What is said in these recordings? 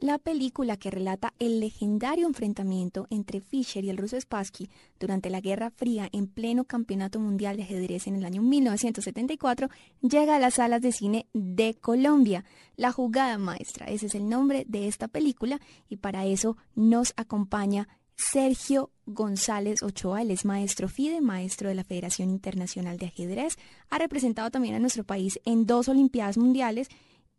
La película que relata el legendario enfrentamiento entre Fischer y el ruso Spassky durante la Guerra Fría en pleno Campeonato Mundial de Ajedrez en el año 1974 llega a las salas de cine de Colombia. La jugada maestra, ese es el nombre de esta película y para eso nos acompaña Sergio González Ochoa, él es maestro FIDE, maestro de la Federación Internacional de Ajedrez, ha representado también a nuestro país en dos Olimpiadas Mundiales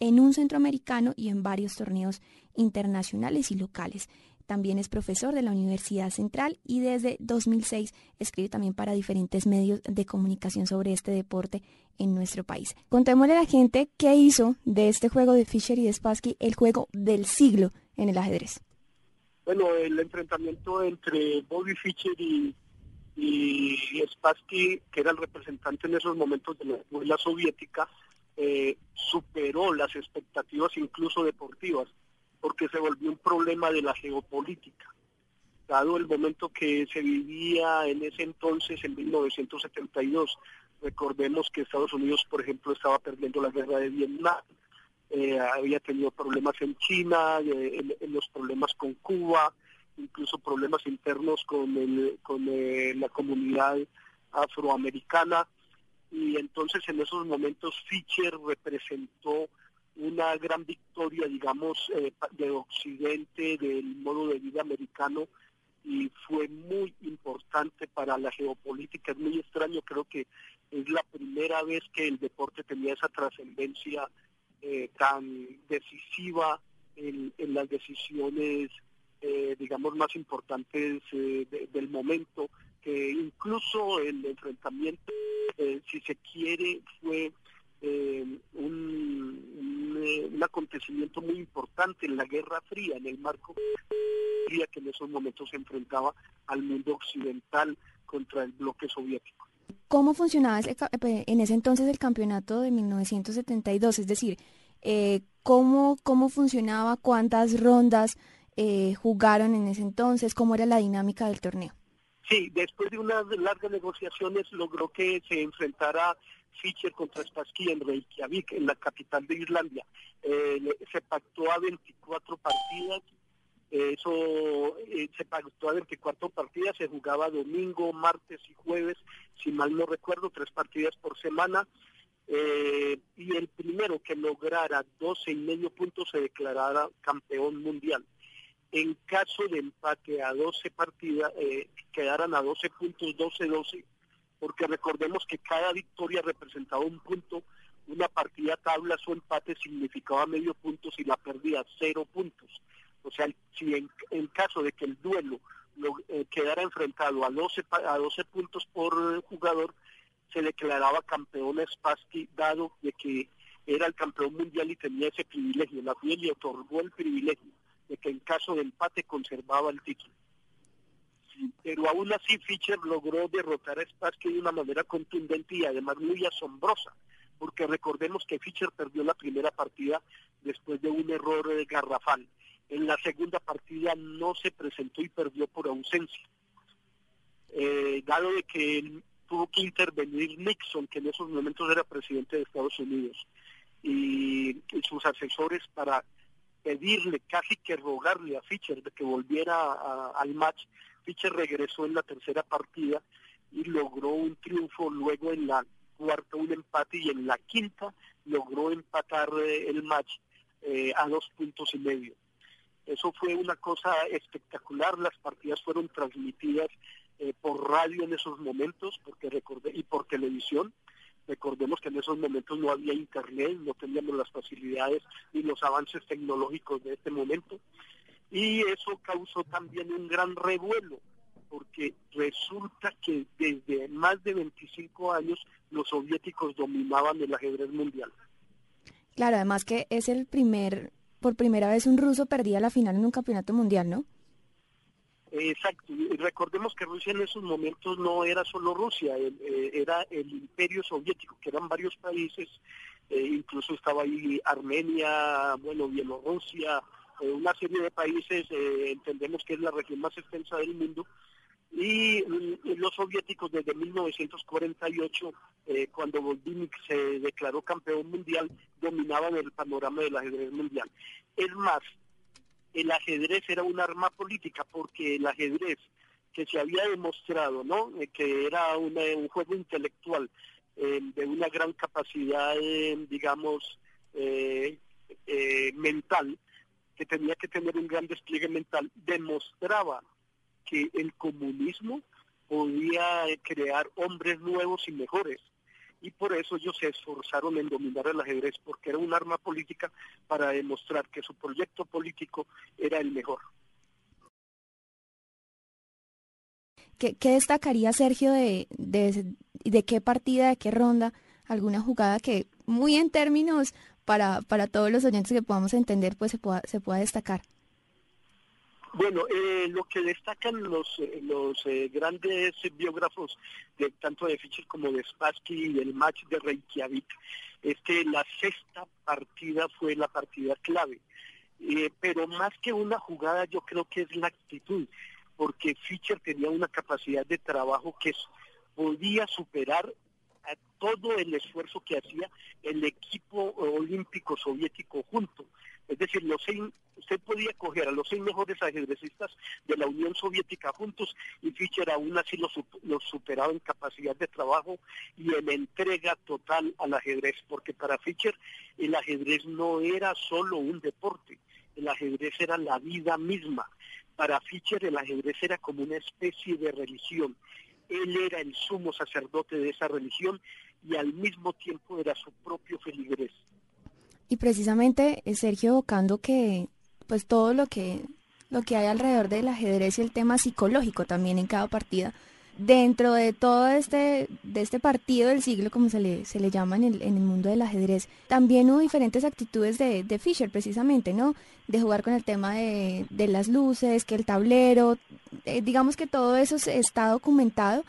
en un centroamericano y en varios torneos internacionales y locales. También es profesor de la Universidad Central y desde 2006 escribe también para diferentes medios de comunicación sobre este deporte en nuestro país. Contémosle a la gente qué hizo de este juego de Fischer y de Spassky el juego del siglo en el ajedrez. Bueno, el enfrentamiento entre Bobby Fischer y, y Spassky, que era el representante en esos momentos de la escuela soviética, eh, superó las expectativas incluso deportivas, porque se volvió un problema de la geopolítica. Dado el momento que se vivía en ese entonces, en 1972, recordemos que Estados Unidos, por ejemplo, estaba perdiendo la guerra de Vietnam, eh, había tenido problemas en China, eh, en, los problemas con Cuba, incluso problemas internos con, con la comunidad afroamericana y entonces en esos momentos Fischer representó una gran victoria, digamos, eh, de Occidente, del modo de vida americano, y fue muy importante para la geopolítica. Es muy extraño, creo que es la primera vez que el deporte tenía esa trascendencia eh, tan decisiva en, las decisiones, eh, digamos, más importantes del momento, que incluso el enfrentamiento eh, si se quiere, fue eh, un, eh, un, acontecimiento muy importante en la Guerra Fría, en el marco que en esos momentos se enfrentaba al mundo occidental contra el bloque soviético. ¿Cómo funcionaba en ese entonces el campeonato de 1972? Es decir, ¿cómo, ¿cómo funcionaba? ¿Cuántas rondas jugaron en ese entonces? ¿Cómo era la dinámica del torneo? Sí, después de unas largas negociaciones logró que se enfrentara Fischer contra Spassky en Reykjavik, en la capital de Islandia. Eh, se pactó a 24 partidas, eso eh, se pactó a 24 partidas, se jugaba domingo, martes y jueves, si mal no recuerdo, tres partidas por semana. Eh, y el primero que lograra 12 y medio puntos se declarara campeón mundial en caso de empate a 12 partidas, eh, quedaran a 12 puntos, 12-12, porque recordemos que cada victoria representaba un punto, una partida tabla o empate significaba medio punto, si la perdía cero puntos. O sea, si en, caso de que el duelo eh, quedara enfrentado a 12, a 12 puntos por jugador, se declaraba campeón a Spassky, dado de que era el campeón mundial y tenía ese privilegio. La FIA le otorgó el privilegio de que en caso de empate conservaba el título. Pero aún así Fischer logró derrotar a Spassky de una manera contundente y además muy asombrosa, porque recordemos que Fischer perdió la primera partida después de un error de garrafal. En la segunda partida no se presentó y perdió por ausencia. Eh, dado de que tuvo que intervenir Nixon, que en esos momentos era presidente de Estados Unidos, y sus asesores para pedirle, casi que rogarle a Fischer de que volviera al match. Fischer regresó en la tercera partida y logró un triunfo, luego en la cuarta un empate y en la quinta logró empatar eh, el match eh, a dos puntos y medio. Eso fue una cosa espectacular, las partidas fueron transmitidas eh, por radio en esos momentos porque recordé, y por televisión. Recordemos que en esos momentos no había internet, no teníamos las facilidades ni los avances tecnológicos de este momento. Y eso causó también un gran revuelo, porque resulta que desde más de 25 años los soviéticos dominaban el ajedrez mundial. Claro, además que es el primer, por primera vez un ruso perdía la final en un campeonato mundial, ¿no? Exacto, recordemos que Rusia en esos momentos no era solo Rusia, eh, era el imperio soviético, que eran varios países, eh, incluso estaba ahí Armenia, bueno, Bielorrusia, eh, una serie de países, entendemos que es la región más extensa del mundo, y, los soviéticos desde 1948, cuando Bolivik se declaró campeón mundial, dominaban el panorama del ajedrez mundial. Es más, el ajedrez era un arma política, porque el ajedrez que se había demostrado, ¿no? Eh, que era un juego intelectual eh, de una gran capacidad, digamos, mental, que tenía que tener un gran despliegue mental, demostraba que el comunismo podía crear hombres nuevos y mejores. Y por eso ellos se esforzaron en dominar el ajedrez, porque era un arma política para demostrar que su proyecto político era el mejor. ¿Qué, destacaría Sergio de, de, qué partida, de qué ronda, alguna jugada que muy en términos para, para todos los oyentes que podamos entender, pues se pueda, se pueda destacar? Bueno, eh, lo que destacan los, eh, los eh, grandes biógrafos de tanto de Fischer como de Spassky y del match de Reykjavik es que la sexta partida fue la partida clave. pero más que una jugada, yo creo que es la actitud, porque Fischer tenía una capacidad de trabajo que podía superar a todo el esfuerzo que hacía el equipo olímpico soviético junto. Es decir, los seis, usted podía coger a los seis mejores ajedrecistas de la Unión Soviética juntos y Fischer aún así los, superaba en capacidad de trabajo y en entrega total al ajedrez, porque para Fischer el ajedrez no era solo un deporte, el ajedrez era la vida misma. Para Fischer el ajedrez era como una especie de religión. Él era el sumo sacerdote de esa religión y al mismo tiempo era su propio feligrés. Y precisamente eh, Sergio evocando que pues todo lo que lo que hay alrededor del ajedrez y el tema psicológico también en cada partida dentro de todo este de este partido del siglo como se le se le llama en el, en el mundo del ajedrez también hubo diferentes actitudes de, de Fischer precisamente no de jugar con el tema de, de las luces que el tablero eh, digamos que todo eso está documentado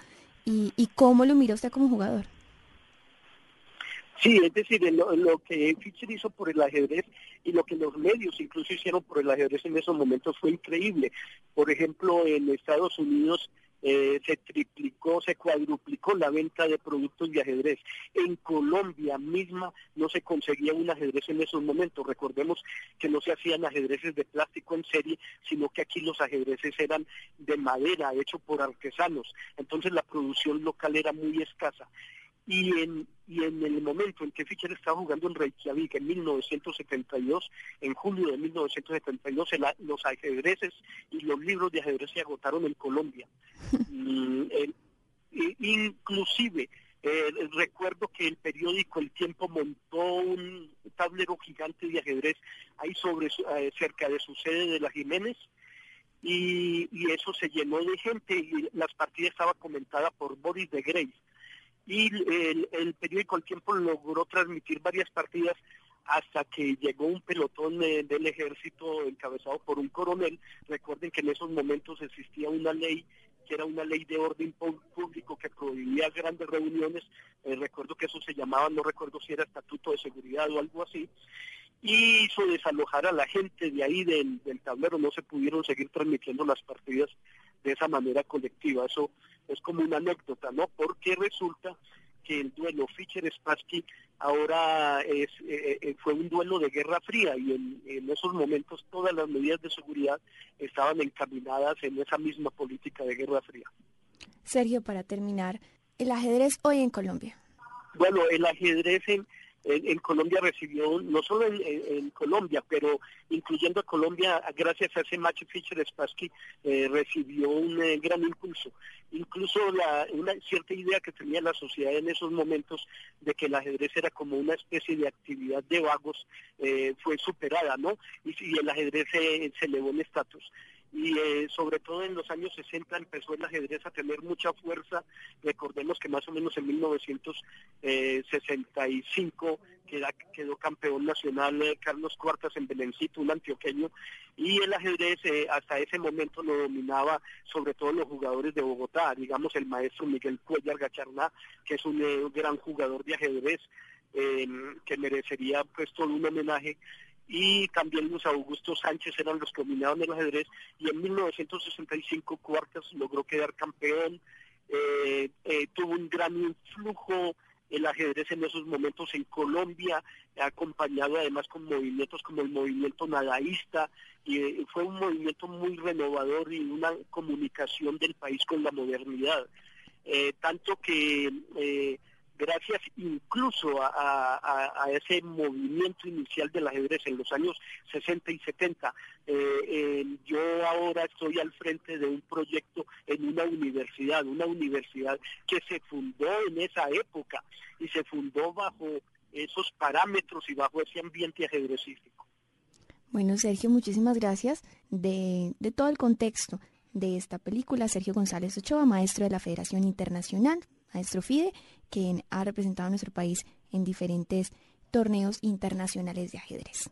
y, y cómo lo mira usted como jugador Sí, es decir, lo, que Fischer hizo por el ajedrez y lo que los medios incluso hicieron por el ajedrez en esos momentos fue increíble. Por ejemplo, en Estados Unidos eh, se triplicó, se cuadruplicó la venta de productos de ajedrez. En Colombia misma no se conseguía un ajedrez en esos momentos. Recordemos que no se hacían ajedrezes de plástico en serie, sino que aquí los ajedrezes eran de madera, hechos por artesanos. Entonces la producción local era muy escasa y en, y en el momento en que Fischer estaba jugando en Reykjavik en 1972, en julio de 1972, los ajedrezes y los libros de ajedrez se agotaron en Colombia. Mm, inclusive, eh, recuerdo que el periódico El Tiempo montó un tablero gigante de ajedrez ahí sobre eh, cerca de su sede de la Jiménez y, eso se llenó de gente y las partidas estaban comentadas por Boris de Grey y el, periódico El Tiempo logró transmitir varias partidas hasta que llegó un pelotón del ejército encabezado por un coronel. Recuerden que en esos momentos existía una ley que era una ley de orden público que prohibía grandes reuniones. Eh, recuerdo que eso se llamaba, no recuerdo si era estatuto de seguridad o algo así. Y hizo desalojar a la gente de ahí del, del tablero. No se pudieron seguir transmitiendo las partidas de esa manera colectiva. Eso es como una anécdota, ¿no? Porque resulta que el duelo Fischer-Spassky ahora es, eh, eh, fue un duelo de guerra fría y en, en, esos momentos todas las medidas de seguridad estaban encaminadas en esa misma política de guerra fría. Sergio, para terminar, el ajedrez hoy en Colombia. Bueno, el ajedrez en, en, Colombia recibió, no solo en, Colombia, pero incluyendo a Colombia, gracias a ese match Fischer Spassky, eh, recibió un eh, gran impulso. Incluso la, una cierta idea que tenía la sociedad en esos momentos de que el ajedrez era como una especie de actividad de vagos eh, fue superada, ¿no? Y, el ajedrez se, se elevó en estatus y eh, sobre todo en los años 60 empezó el ajedrez a tener mucha fuerza. Recordemos que más o menos en 1965 queda, quedó campeón nacional eh, Carlos Cuartas en Belencito, un antioqueño, y el ajedrez eh, hasta ese momento lo dominaba sobre todo los jugadores de Bogotá, digamos el maestro Miguel Cuellar Gacharná, que es un gran jugador de ajedrez. que merecería pues todo un homenaje y también Luis Augusto Sánchez eran los que dominaban el ajedrez y en 1965 Cuartas logró quedar campeón, eh, eh, tuvo un gran influjo el ajedrez en esos momentos en Colombia, acompañado además con movimientos como el movimiento nadaísta, y eh, fue un movimiento muy renovador y una comunicación del país con la modernidad. Tanto que gracias incluso a, ese movimiento inicial del ajedrez en los años 60 y 70. Eh, yo ahora estoy al frente de un proyecto en una universidad, una universidad que se fundó en esa época y se fundó bajo esos parámetros y bajo ese ambiente ajedrecístico. Bueno, Sergio, muchísimas gracias de todo el contexto de esta película. Sergio González Ochoa, maestro de la Federación Internacional, maestro FIDE, quien ha representado a nuestro país en diferentes torneos internacionales de ajedrez.